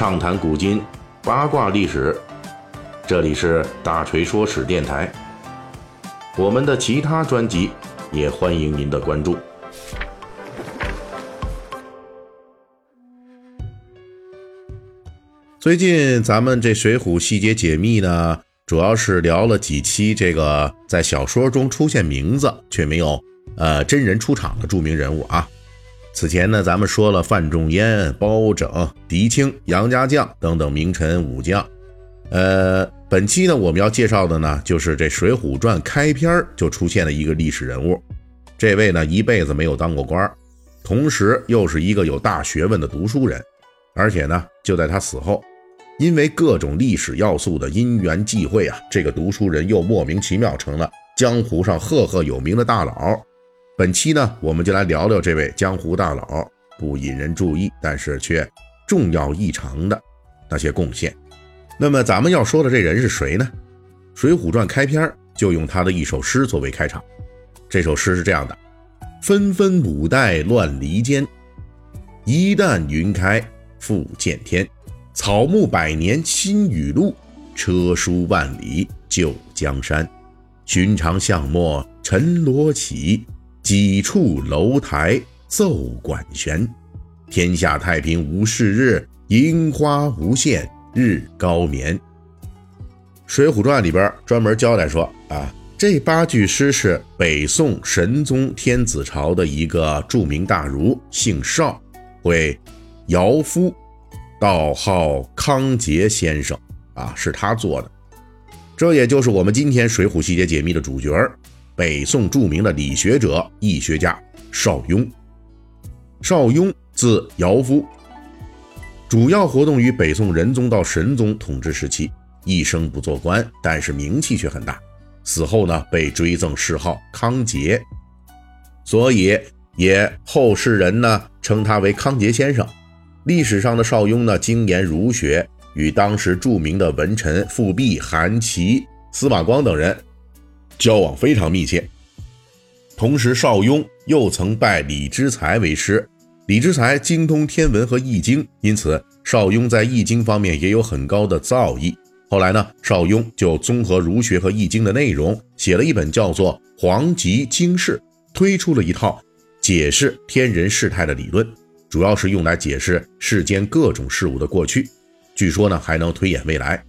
畅谈古今，八卦历史。这里是大锤说史电台。我们的其他专辑也欢迎您的关注。最近咱们这《水浒细节解密》呢，主要是聊了几期这个在小说中出现名字却没有呃真人出场的著名人物啊。此前呢，咱们说了范仲淹、包拯、狄青、杨家将等等名臣武将。呃，本期呢，我们要介绍的呢，就是这《水浒传》开篇就出现了一个历史人物。这位呢，一辈子没有当过官，同时又是一个有大学问的读书人。而且呢，就在他死后，因为各种历史要素的因缘际会啊，这个读书人又莫名其妙成了江湖上赫赫有名的大佬。本期呢，我们就来聊聊这位江湖大佬不引人注意，但是却重要异常的那些贡献。那么咱们要说的这人是谁呢？《水浒传》开篇就用他的一首诗作为开场。这首诗是这样的：纷纷五代乱离间，一旦云开复见天。草木百年新雨露，车书万里旧江山。寻常巷陌尘罗绮。几处楼台奏管弦，天下太平无事日，樱花无限日高眠。《水浒传》里边专门交代说啊，这八句诗是北宋神宗天子朝的一个著名大儒，姓邵，为尧夫，道号康节先生啊，是他做的。这也就是我们今天《水浒细节解密》的主角北宋著名的理学者、易学家邵雍。邵雍字尧夫，主要活动于北宋仁宗到神宗统治时期，一生不做官，但是名气却很大。死后呢，被追赠谥号康节，所以也后世人呢称他为康节先生。历史上的邵雍呢，精研儒学，与当时著名的文臣富弼、韩琦、司马光等人。交往非常密切，同时邵雍又曾拜李之才为师。李之才精通天文和易经，因此邵雍在易经方面也有很高的造诣。后来呢，邵雍就综合儒学和易经的内容，写了一本叫做《黄极经世》，推出了一套解释天人事态的理论，主要是用来解释世间各种事物的过去。据说呢，还能推演未来。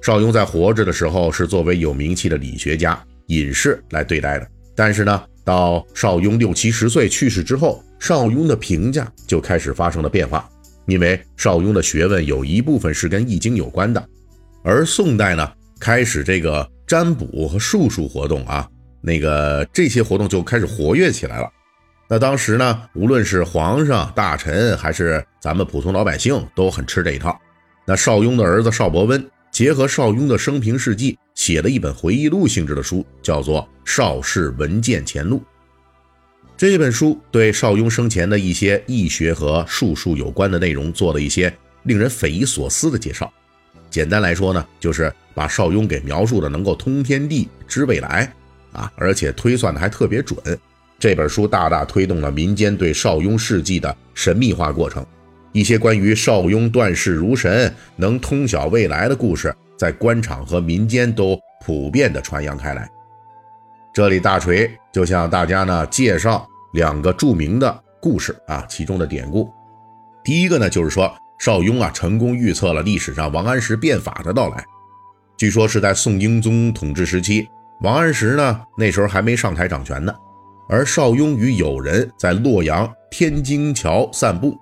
邵雍在活着的时候是作为有名气的理学家。隐士来对待的，但是呢，到邵雍六七十岁去世之后，邵雍的评价就开始发生了变化，因为邵雍的学问有一部分是跟易经有关的，而宋代呢，开始这个占卜和术数活动啊，那个这些活动就开始活跃起来了。那当时呢，无论是皇上、大臣，还是咱们普通老百姓，都很吃这一套。那邵雍的儿子邵伯温。结合邵雍的生平事迹，写了一本回忆录性质的书，叫做《邵氏文鉴前录》。这本书对邵雍生前的一些易学和术数有关的内容做了一些令人匪夷所思的介绍。简单来说呢，就是把邵雍给描述的能够通天地、知未来啊，而且推算的还特别准。这本书大大推动了民间对邵雍事迹的神秘化过程。一些关于邵雍断事如神、能通晓未来的故事，在官场和民间都普遍的传扬开来。这里大锤就向大家呢介绍两个著名的故事啊，其中的典故。第一个呢，就是说邵雍啊成功预测了历史上王安石变法的到来。据说是在宋英宗统治时期，王安石呢那时候还没上台掌权呢，而邵雍与友人在洛阳天津桥散步。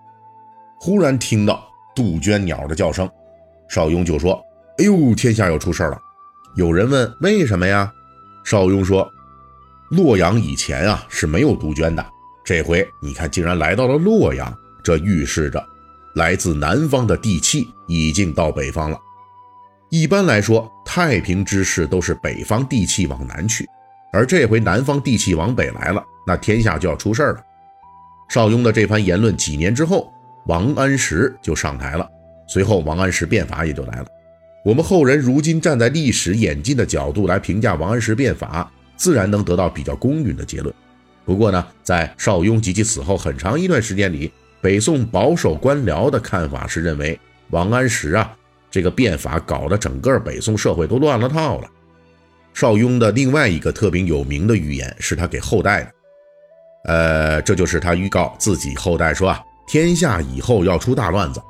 忽然听到杜鹃鸟的叫声，邵雍就说：“哎呦，天下要出事了！”有人问：“为什么呀？”邵雍说：“洛阳以前啊是没有杜鹃的，这回你看竟然来到了洛阳，这预示着来自南方的地气已经到北方了。一般来说，太平之事都是北方地气往南去，而这回南方地气往北来了，那天下就要出事了。”邵雍的这番言论，几年之后。王安石就上台了，随后王安石变法也就来了。我们后人如今站在历史演进的角度来评价王安石变法，自然能得到比较公允的结论。不过呢，在邵雍及其死后很长一段时间里，北宋保守官僚的看法是认为王安石啊，这个变法搞得整个北宋社会都乱了套了。邵雍的另外一个特别有名的预言是他给后代的，呃，这就是他预告自己后代说啊，天下以后要出大乱子，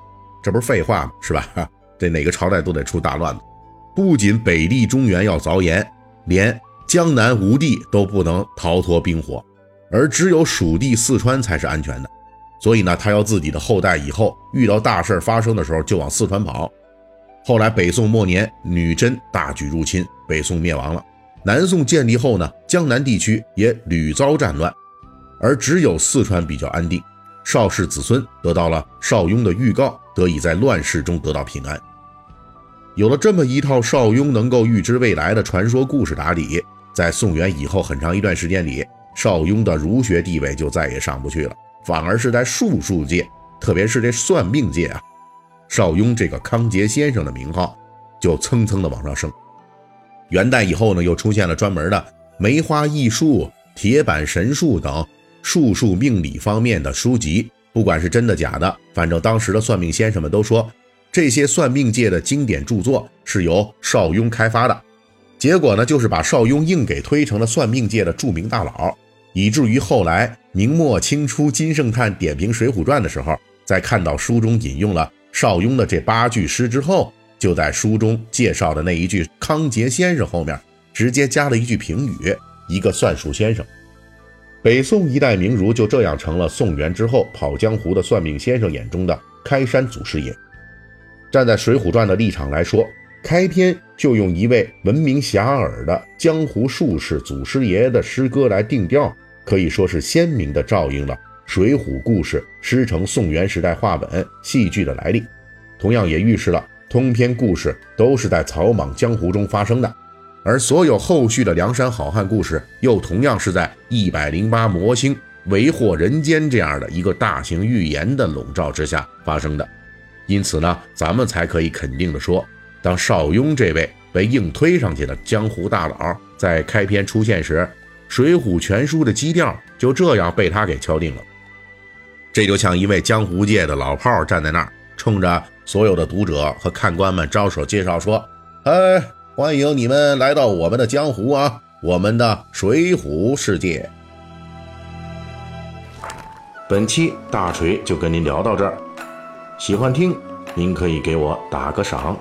这不是废话吗？是吧？这哪个朝代都得出大乱子，不仅北地中原要凿盐，连江南吴地都不能逃脱兵火，而只有蜀地四川才是安全的。所以呢，他要自己的后代以后遇到大事发生的时候就往四川跑。后来北宋末年，女真大举入侵，北宋灭亡了。南宋建立后呢，江南地区也屡遭战乱，而只有四川比较安定。邵氏子孙得到了邵雍的预告，得以在乱世中得到平安。有了这么一套邵雍能够预知未来的传说故事打底，在宋元以后很长一段时间里，邵雍的儒学地位就再也上不去了，反而是在术数界，特别是这算命界啊。邵雍这个康节先生的名号就蹭蹭的往上升。元代以后呢，又出现了专门的梅花易数、铁板神术等术数命理方面的书籍。不管是真的假的，反正当时的算命先生们都说，这些算命界的经典著作是由邵雍开发的。结果呢，就是把邵雍硬给推成了算命界的著名大佬，以至于后来明末清初金圣叹点评《水浒传》的时候，在看到书中引用了。邵雍的这八句诗之后，就在书中介绍的那一句“康节先生”后面，直接加了一句评语：“一个算术先生。”北宋一代名儒就这样成了宋元之后跑江湖的算命先生眼中的开山祖师爷。站在《水浒传》的立场来说，开篇就用一位闻名遐迩的江湖术士祖师爷的诗歌来定调，可以说是鲜明地照应了。水浒故事师承宋元时代话本戏剧的来历，同样也预示了通篇故事都是在草莽江湖中发生的，而所有后续的梁山好汉故事又同样是在一百零八魔星为祸人间这样的一个大型预言的笼罩之下发生的。因此呢，咱们才可以肯定的说，当邵雍这位被硬推上去的江湖大佬在开篇出现时，《水浒全书》的基调就这样被他给敲定了。这就像一位江湖界的老炮站在那儿，冲着所有的读者和看官们招手介绍说：“哎，欢迎你们来到我们的江湖啊，我们的水浒世界。”本期大锤就跟您聊到这儿，喜欢听您可以给我打个赏。